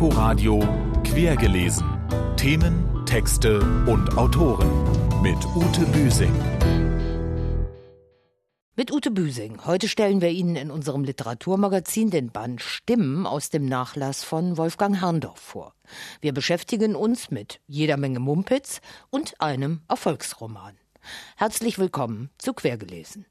Inforadio Quergelesen. Themen, Texte und Autoren mit Ute Büsing. Mit Ute Büsing. Heute stellen wir Ihnen in unserem Literaturmagazin den Band Stimmen aus dem Nachlass von Wolfgang Herrndorf vor. Wir beschäftigen uns mit jeder Menge Mumpitz und einem Erfolgsroman. Herzlich willkommen zu Quergelesen.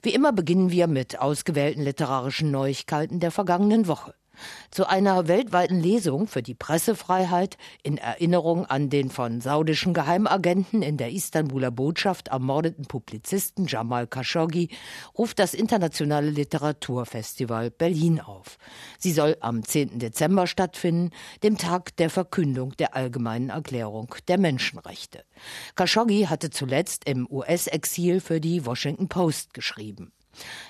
Wie immer beginnen wir mit ausgewählten literarischen Neuigkeiten der vergangenen Woche zu einer weltweiten Lesung für die Pressefreiheit in Erinnerung an den von saudischen Geheimagenten in der Istanbuler Botschaft ermordeten Publizisten Jamal Khashoggi ruft das Internationale Literaturfestival Berlin auf. Sie soll am 10. Dezember stattfinden, dem Tag der Verkündung der Allgemeinen Erklärung der Menschenrechte. Khashoggi hatte zuletzt im US-Exil für die Washington Post geschrieben.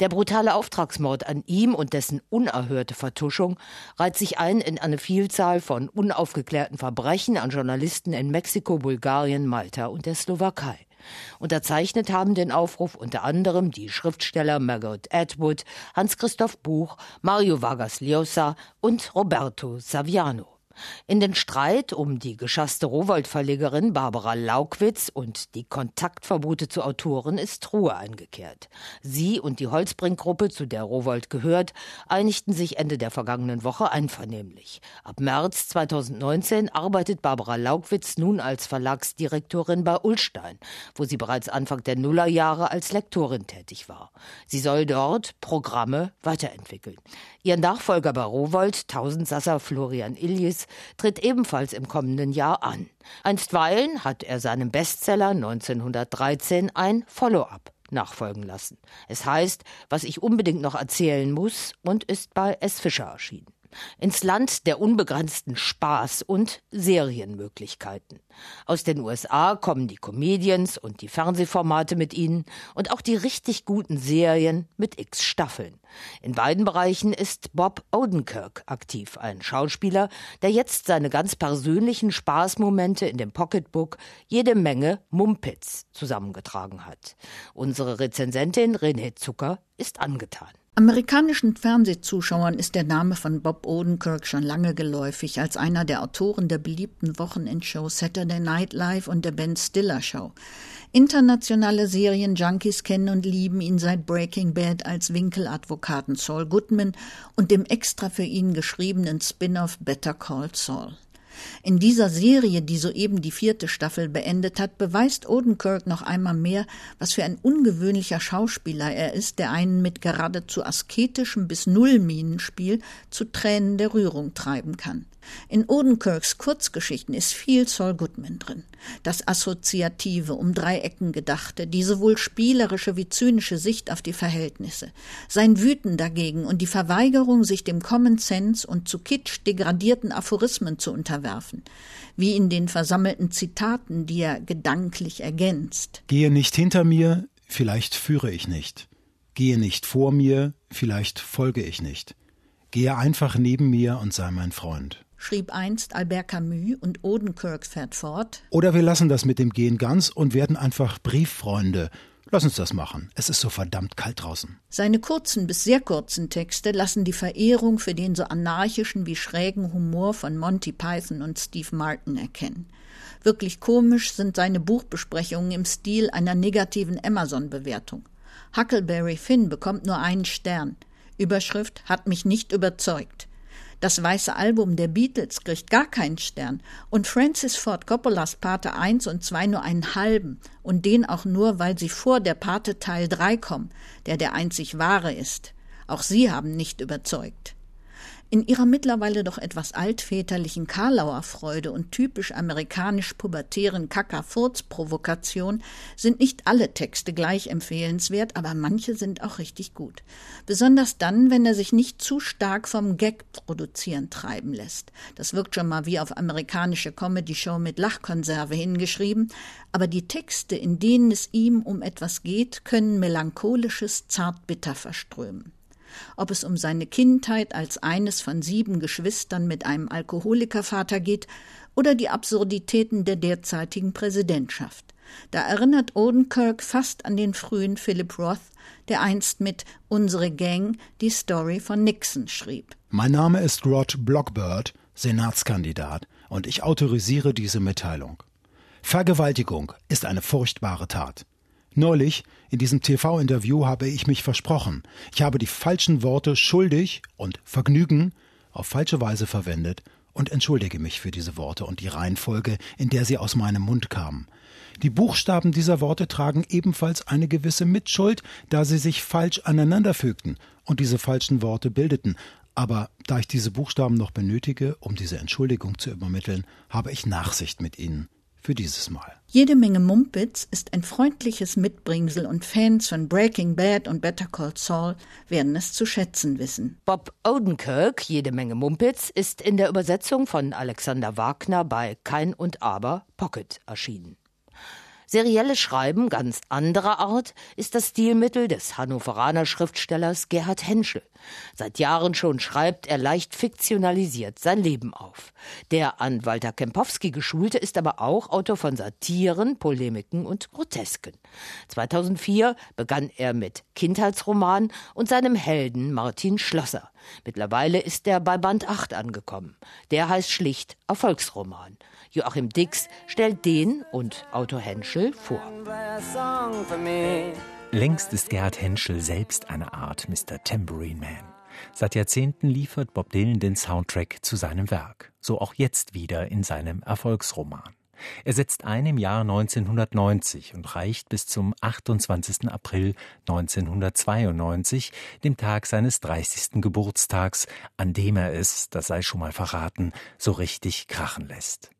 Der brutale Auftragsmord an ihm und dessen unerhörte Vertuschung reiht sich ein in eine Vielzahl von unaufgeklärten Verbrechen an Journalisten in Mexiko, Bulgarien, Malta und der Slowakei. Unterzeichnet haben den Aufruf unter anderem die Schriftsteller Margot Atwood, Hans-Christoph Buch, Mario Vargas Llosa und Roberto Saviano. In den Streit um die geschasste Rowold-Verlegerin Barbara Laukwitz und die Kontaktverbote zu Autoren ist Ruhe eingekehrt. Sie und die Holzbrink-Gruppe, zu der Rowold gehört, einigten sich Ende der vergangenen Woche einvernehmlich. Ab März 2019 arbeitet Barbara Laukwitz nun als Verlagsdirektorin bei Ullstein, wo sie bereits Anfang der Nullerjahre als Lektorin tätig war. Sie soll dort Programme weiterentwickeln. Ihr Nachfolger bei Rowold, Tausendsasser Florian Illies, tritt ebenfalls im kommenden Jahr an. Einstweilen hat er seinem Bestseller 1913 ein Follow-up nachfolgen lassen. Es heißt, was ich unbedingt noch erzählen muss und ist bei S. Fischer erschienen ins Land der unbegrenzten Spaß und Serienmöglichkeiten. Aus den USA kommen die Comedians und die Fernsehformate mit ihnen und auch die richtig guten Serien mit x Staffeln. In beiden Bereichen ist Bob Odenkirk aktiv, ein Schauspieler, der jetzt seine ganz persönlichen Spaßmomente in dem Pocketbook jede Menge Mumpitz zusammengetragen hat. Unsere Rezensentin René Zucker ist angetan. Amerikanischen Fernsehzuschauern ist der Name von Bob Odenkirk schon lange geläufig als einer der Autoren der beliebten Wochenendshow Saturday Night Live und der Ben Stiller Show. Internationale Serienjunkies kennen und lieben ihn seit Breaking Bad als Winkeladvokaten Saul Goodman und dem extra für ihn geschriebenen Spin-off Better Call Saul. In dieser Serie, die soeben die vierte Staffel beendet hat, beweist Odenkirk noch einmal mehr, was für ein ungewöhnlicher Schauspieler er ist, der einen mit geradezu asketischem bis Nullminenspiel zu Tränen der Rührung treiben kann. In Odenkirks Kurzgeschichten ist viel Saul Goodman drin. Das Assoziative, um drei Ecken gedachte, die sowohl spielerische wie zynische Sicht auf die Verhältnisse. Sein Wüten dagegen und die Verweigerung, sich dem Common Sense und zu Kitsch degradierten Aphorismen zu unterwerfen. Wie in den versammelten Zitaten, die er gedanklich ergänzt. Gehe nicht hinter mir, vielleicht führe ich nicht. Gehe nicht vor mir, vielleicht folge ich nicht. Gehe einfach neben mir und sei mein Freund schrieb einst Albert Camus und Odenkirk fährt fort. Oder wir lassen das mit dem Gehen ganz und werden einfach Brieffreunde. Lass uns das machen. Es ist so verdammt kalt draußen. Seine kurzen bis sehr kurzen Texte lassen die Verehrung für den so anarchischen wie schrägen Humor von Monty Python und Steve Martin erkennen. Wirklich komisch sind seine Buchbesprechungen im Stil einer negativen Amazon-Bewertung. Huckleberry Finn bekommt nur einen Stern. Überschrift hat mich nicht überzeugt. Das weiße Album der Beatles kriegt gar keinen Stern und Francis Ford Coppolas Pate 1 und 2 nur einen halben und den auch nur, weil sie vor der Pate Teil 3 kommen, der der einzig wahre ist. Auch sie haben nicht überzeugt. In ihrer mittlerweile doch etwas altväterlichen Karlauer Freude und typisch amerikanisch-pubertären Kackerfurz-Provokation sind nicht alle Texte gleich empfehlenswert, aber manche sind auch richtig gut. Besonders dann, wenn er sich nicht zu stark vom Gag produzieren treiben lässt. Das wirkt schon mal wie auf amerikanische Comedy-Show mit Lachkonserve hingeschrieben, aber die Texte, in denen es ihm um etwas geht, können melancholisches Zartbitter verströmen ob es um seine Kindheit als eines von sieben Geschwistern mit einem Alkoholikervater geht oder die Absurditäten der derzeitigen Präsidentschaft. Da erinnert Odenkirk fast an den frühen Philip Roth, der einst mit Unsere Gang die Story von Nixon schrieb. Mein Name ist Rod Blockbird, Senatskandidat, und ich autorisiere diese Mitteilung. Vergewaltigung ist eine furchtbare Tat. Neulich in diesem TV-Interview habe ich mich versprochen. Ich habe die falschen Worte schuldig und Vergnügen auf falsche Weise verwendet und entschuldige mich für diese Worte und die Reihenfolge, in der sie aus meinem Mund kamen. Die Buchstaben dieser Worte tragen ebenfalls eine gewisse Mitschuld, da sie sich falsch aneinanderfügten und diese falschen Worte bildeten. Aber da ich diese Buchstaben noch benötige, um diese Entschuldigung zu übermitteln, habe ich Nachsicht mit ihnen für dieses Mal. Jede Menge Mumpitz ist ein freundliches Mitbringsel und Fans von Breaking Bad und Better Call Saul werden es zu schätzen wissen. Bob Odenkirk, Jede Menge Mumpitz, ist in der Übersetzung von Alexander Wagner bei Kein und Aber Pocket erschienen. Serielles Schreiben ganz anderer Art ist das Stilmittel des Hannoveraner Schriftstellers Gerhard Henschel. Seit Jahren schon schreibt er leicht fiktionalisiert sein Leben auf. Der an Walter Kempowski geschulte ist aber auch Autor von Satiren, Polemiken und Grotesken. 2004 begann er mit Kindheitsroman und seinem Helden Martin Schlosser. Mittlerweile ist er bei Band 8 angekommen. Der heißt schlicht Erfolgsroman. Joachim Dix stellt den und Autor Henschel vor. Längst ist Gerhard Henschel selbst eine Art Mr. Tambourine Man. Seit Jahrzehnten liefert Bob Dylan den Soundtrack zu seinem Werk, so auch jetzt wieder in seinem Erfolgsroman. Er setzt ein im Jahr 1990 und reicht bis zum 28. April 1992, dem Tag seines 30. Geburtstags, an dem er es, das sei schon mal verraten, so richtig krachen lässt.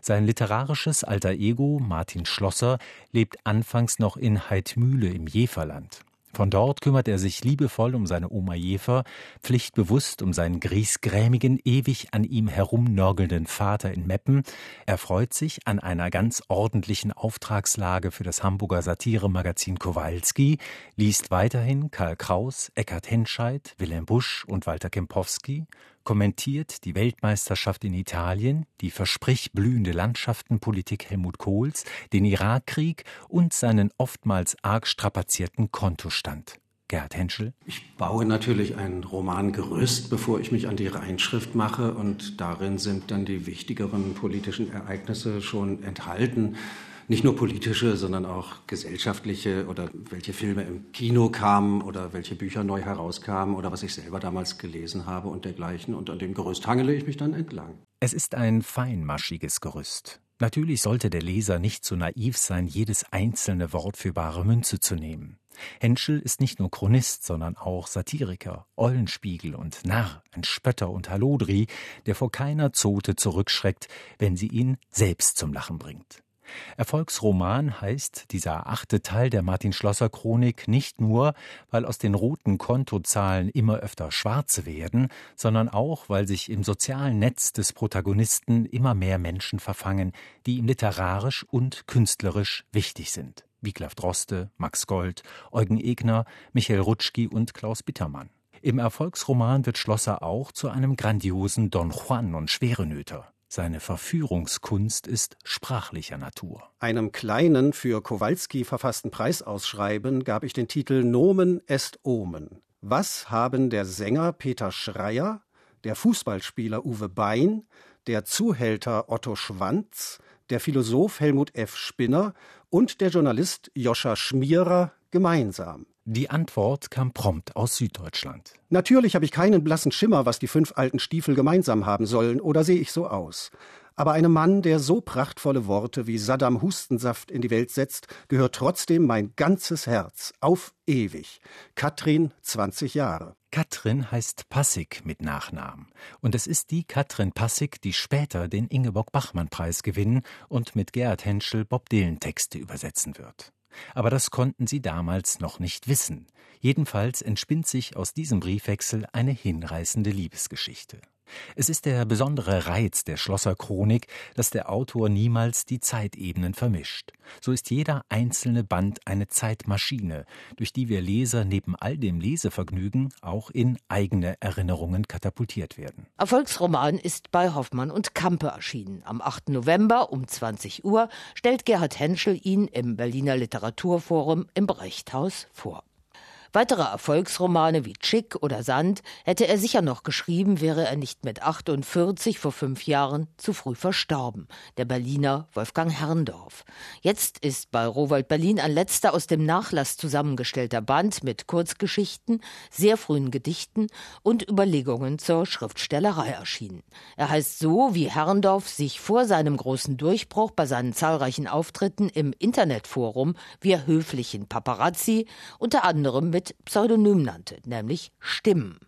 Sein literarisches alter Ego, Martin Schlosser, lebt anfangs noch in Heidmühle im Jeverland. Von dort kümmert er sich liebevoll um seine Oma Jefer, pflichtbewusst um seinen griesgrämigen, ewig an ihm herumnörgelnden Vater in Meppen. Er freut sich an einer ganz ordentlichen Auftragslage für das Hamburger Satiremagazin Kowalski, liest weiterhin Karl Kraus, Eckhard Henscheid, Wilhelm Busch und Walter Kempowski, kommentiert die Weltmeisterschaft in Italien, die versprichblühende Landschaftenpolitik Helmut Kohls, den Irakkrieg und seinen oftmals arg strapazierten Kontostand. Gerhard Henschel. Ich baue natürlich ein Romangerüst, bevor ich mich an die Reinschrift mache und darin sind dann die wichtigeren politischen Ereignisse schon enthalten nicht nur politische, sondern auch gesellschaftliche oder welche Filme im Kino kamen oder welche Bücher neu herauskamen oder was ich selber damals gelesen habe und dergleichen. Und an dem Gerüst hangele ich mich dann entlang. Es ist ein feinmaschiges Gerüst. Natürlich sollte der Leser nicht so naiv sein, jedes einzelne Wort für bare Münze zu nehmen. Henschel ist nicht nur Chronist, sondern auch Satiriker, Eulenspiegel und Narr, ein Spötter und Hallodri, der vor keiner Zote zurückschreckt, wenn sie ihn selbst zum Lachen bringt. Erfolgsroman heißt dieser achte Teil der Martin Schlosser Chronik nicht nur, weil aus den roten Kontozahlen immer öfter schwarze werden, sondern auch, weil sich im sozialen Netz des Protagonisten immer mehr Menschen verfangen, die ihm literarisch und künstlerisch wichtig sind. Wiglaf Droste, Max Gold, Eugen Egner, Michael Rutschki und Klaus Bittermann. Im Erfolgsroman wird Schlosser auch zu einem grandiosen Don Juan und Schwerenöter. Seine Verführungskunst ist sprachlicher Natur. Einem kleinen, für Kowalski verfassten Preisausschreiben gab ich den Titel Nomen est Omen. Was haben der Sänger Peter Schreier, der Fußballspieler Uwe Bein, der Zuhälter Otto Schwanz, der Philosoph Helmut F. Spinner und der Journalist Joscha Schmierer gemeinsam? Die Antwort kam prompt aus Süddeutschland. Natürlich habe ich keinen blassen Schimmer, was die fünf alten Stiefel gemeinsam haben sollen, oder sehe ich so aus. Aber einem Mann, der so prachtvolle Worte wie Saddam Hustensaft in die Welt setzt, gehört trotzdem mein ganzes Herz. Auf ewig. Katrin, 20 Jahre. Katrin heißt Passig mit Nachnamen. Und es ist die Katrin Passig, die später den Ingeborg-Bachmann-Preis gewinnen und mit Gerhard Henschel Bob Dylan Texte übersetzen wird. Aber das konnten sie damals noch nicht wissen. Jedenfalls entspinnt sich aus diesem Briefwechsel eine hinreißende Liebesgeschichte. Es ist der besondere Reiz der Schlosser Chronik, dass der Autor niemals die Zeitebenen vermischt. So ist jeder einzelne Band eine Zeitmaschine, durch die wir Leser neben all dem Lesevergnügen auch in eigene Erinnerungen katapultiert werden. Erfolgsroman ist bei Hoffmann und Kampe erschienen. Am 8. November um 20 Uhr stellt Gerhard Henschel ihn im Berliner Literaturforum im Brechthaus vor. Weitere Erfolgsromane wie Chick oder Sand hätte er sicher noch geschrieben, wäre er nicht mit 48 vor fünf Jahren zu früh verstorben. Der Berliner Wolfgang Herrndorf. Jetzt ist bei Rowold Berlin ein letzter aus dem Nachlass zusammengestellter Band mit Kurzgeschichten, sehr frühen Gedichten und Überlegungen zur Schriftstellerei erschienen. Er heißt so, wie Herrndorf sich vor seinem großen Durchbruch bei seinen zahlreichen Auftritten im Internetforum Wir höflichen Paparazzi unter anderem mit mit Pseudonym nannte, nämlich Stimmen.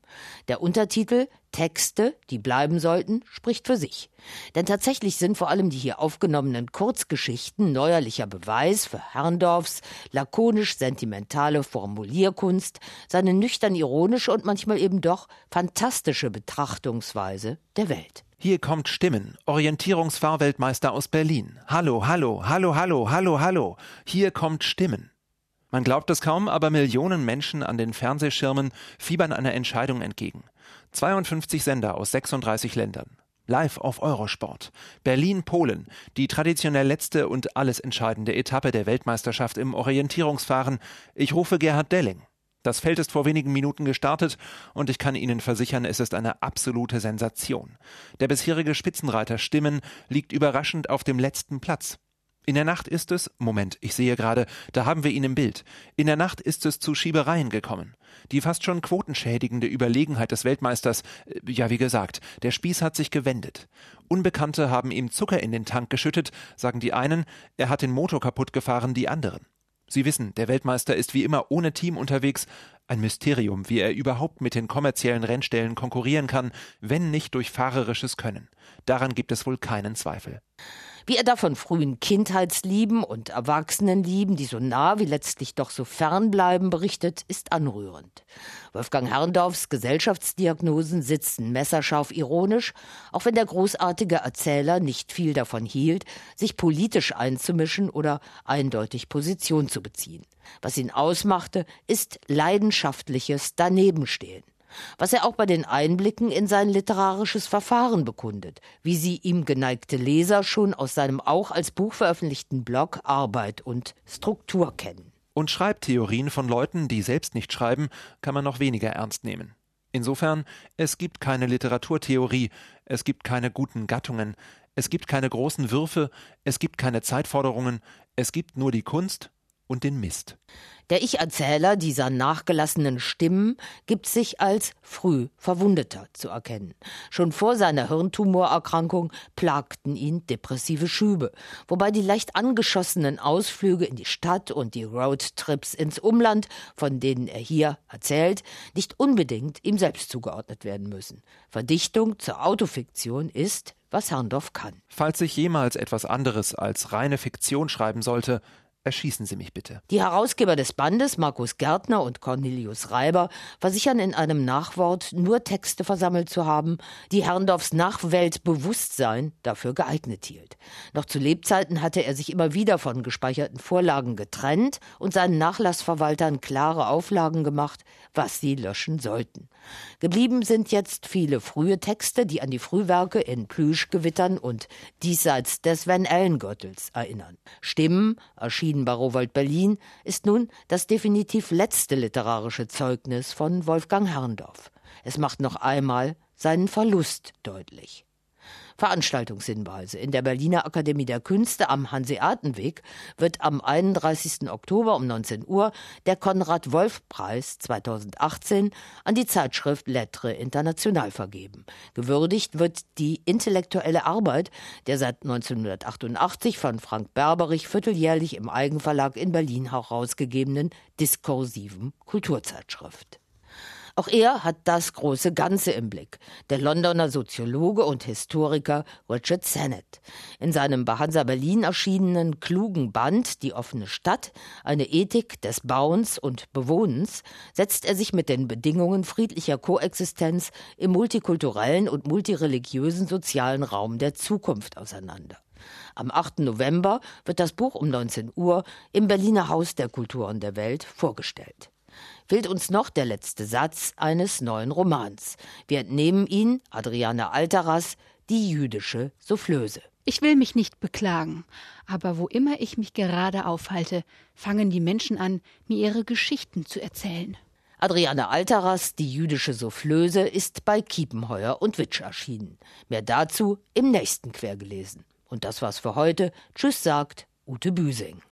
Der Untertitel Texte, die bleiben sollten, spricht für sich. Denn tatsächlich sind vor allem die hier aufgenommenen Kurzgeschichten neuerlicher Beweis für Herrndorfs lakonisch-sentimentale Formulierkunst, seine nüchtern ironische und manchmal eben doch fantastische Betrachtungsweise der Welt. Hier kommt Stimmen, Orientierungsfahrweltmeister aus Berlin. Hallo, hallo, hallo, hallo, hallo, hallo. Hier kommt Stimmen. Man glaubt es kaum, aber Millionen Menschen an den Fernsehschirmen fiebern einer Entscheidung entgegen. 52 Sender aus 36 Ländern. Live auf Eurosport. Berlin-Polen, die traditionell letzte und alles entscheidende Etappe der Weltmeisterschaft im Orientierungsfahren. Ich rufe Gerhard Delling. Das Feld ist vor wenigen Minuten gestartet und ich kann Ihnen versichern, es ist eine absolute Sensation. Der bisherige Spitzenreiter Stimmen liegt überraschend auf dem letzten Platz. In der Nacht ist es, Moment, ich sehe gerade, da haben wir ihn im Bild. In der Nacht ist es zu Schiebereien gekommen. Die fast schon quotenschädigende Überlegenheit des Weltmeisters, äh, ja wie gesagt, der Spieß hat sich gewendet. Unbekannte haben ihm Zucker in den Tank geschüttet, sagen die einen, er hat den Motor kaputt gefahren, die anderen. Sie wissen, der Weltmeister ist wie immer ohne Team unterwegs, ein Mysterium, wie er überhaupt mit den kommerziellen Rennstellen konkurrieren kann, wenn nicht durch fahrerisches Können. Daran gibt es wohl keinen Zweifel. Wie er da von frühen Kindheitslieben und Erwachsenenlieben, die so nah wie letztlich doch so fern bleiben, berichtet, ist anrührend. Wolfgang Herrndorfs Gesellschaftsdiagnosen sitzen messerscharf ironisch, auch wenn der großartige Erzähler nicht viel davon hielt, sich politisch einzumischen oder eindeutig Position zu beziehen. Was ihn ausmachte, ist leidenschaftliches Danebenstehen was er auch bei den Einblicken in sein literarisches Verfahren bekundet, wie sie ihm geneigte Leser schon aus seinem auch als Buch veröffentlichten Blog Arbeit und Struktur kennen. Und Schreibtheorien von Leuten, die selbst nicht schreiben, kann man noch weniger ernst nehmen. Insofern, es gibt keine Literaturtheorie, es gibt keine guten Gattungen, es gibt keine großen Würfe, es gibt keine Zeitforderungen, es gibt nur die Kunst und den Mist. Der Ich-Erzähler dieser nachgelassenen Stimmen gibt sich als früh Verwundeter zu erkennen. Schon vor seiner Hirntumorerkrankung plagten ihn depressive Schübe, wobei die leicht angeschossenen Ausflüge in die Stadt und die Roadtrips ins Umland, von denen er hier erzählt, nicht unbedingt ihm selbst zugeordnet werden müssen. Verdichtung zur Autofiktion ist, was Herrndorf kann. Falls sich jemals etwas anderes als reine Fiktion schreiben sollte, Erschießen Sie mich bitte. Die Herausgeber des Bandes, Markus Gärtner und Cornelius Reiber, versichern in einem Nachwort, nur Texte versammelt zu haben, die Herrndorfs Nachweltbewusstsein dafür geeignet hielt. Noch zu Lebzeiten hatte er sich immer wieder von gespeicherten Vorlagen getrennt und seinen Nachlassverwaltern klare Auflagen gemacht, was sie löschen sollten. Geblieben sind jetzt viele frühe Texte, die an die Frühwerke in Plüschgewittern und diesseits des Van Allen-Gürtels erinnern. Stimmen erschienen Frieden Barowold Berlin ist nun das definitiv letzte literarische Zeugnis von Wolfgang Herrndorf. Es macht noch einmal seinen Verlust deutlich. Veranstaltungshinweise. In der Berliner Akademie der Künste am Hanseatenweg wird am 31. Oktober um 19 Uhr der Konrad-Wolf-Preis 2018 an die Zeitschrift Lettre International vergeben. Gewürdigt wird die intellektuelle Arbeit der seit 1988 von Frank Berberich vierteljährlich im Eigenverlag in Berlin herausgegebenen diskursiven Kulturzeitschrift. Auch er hat das große Ganze im Blick. Der Londoner Soziologe und Historiker Richard Sennett. In seinem bei Hansa Berlin erschienenen klugen Band Die offene Stadt, eine Ethik des Bauens und Bewohnens, setzt er sich mit den Bedingungen friedlicher Koexistenz im multikulturellen und multireligiösen sozialen Raum der Zukunft auseinander. Am 8. November wird das Buch um 19 Uhr im Berliner Haus der Kulturen der Welt vorgestellt fehlt uns noch der letzte Satz eines neuen Romans. Wir entnehmen ihn, Adriana Alteras, die jüdische Soufflöse. Ich will mich nicht beklagen, aber wo immer ich mich gerade aufhalte, fangen die Menschen an, mir ihre Geschichten zu erzählen. Adriane Alteras, die jüdische Soufflöse, ist bei Kiepenheuer und Witsch erschienen. Mehr dazu im nächsten Quergelesen. Und das war's für heute. Tschüss sagt Ute Büsing.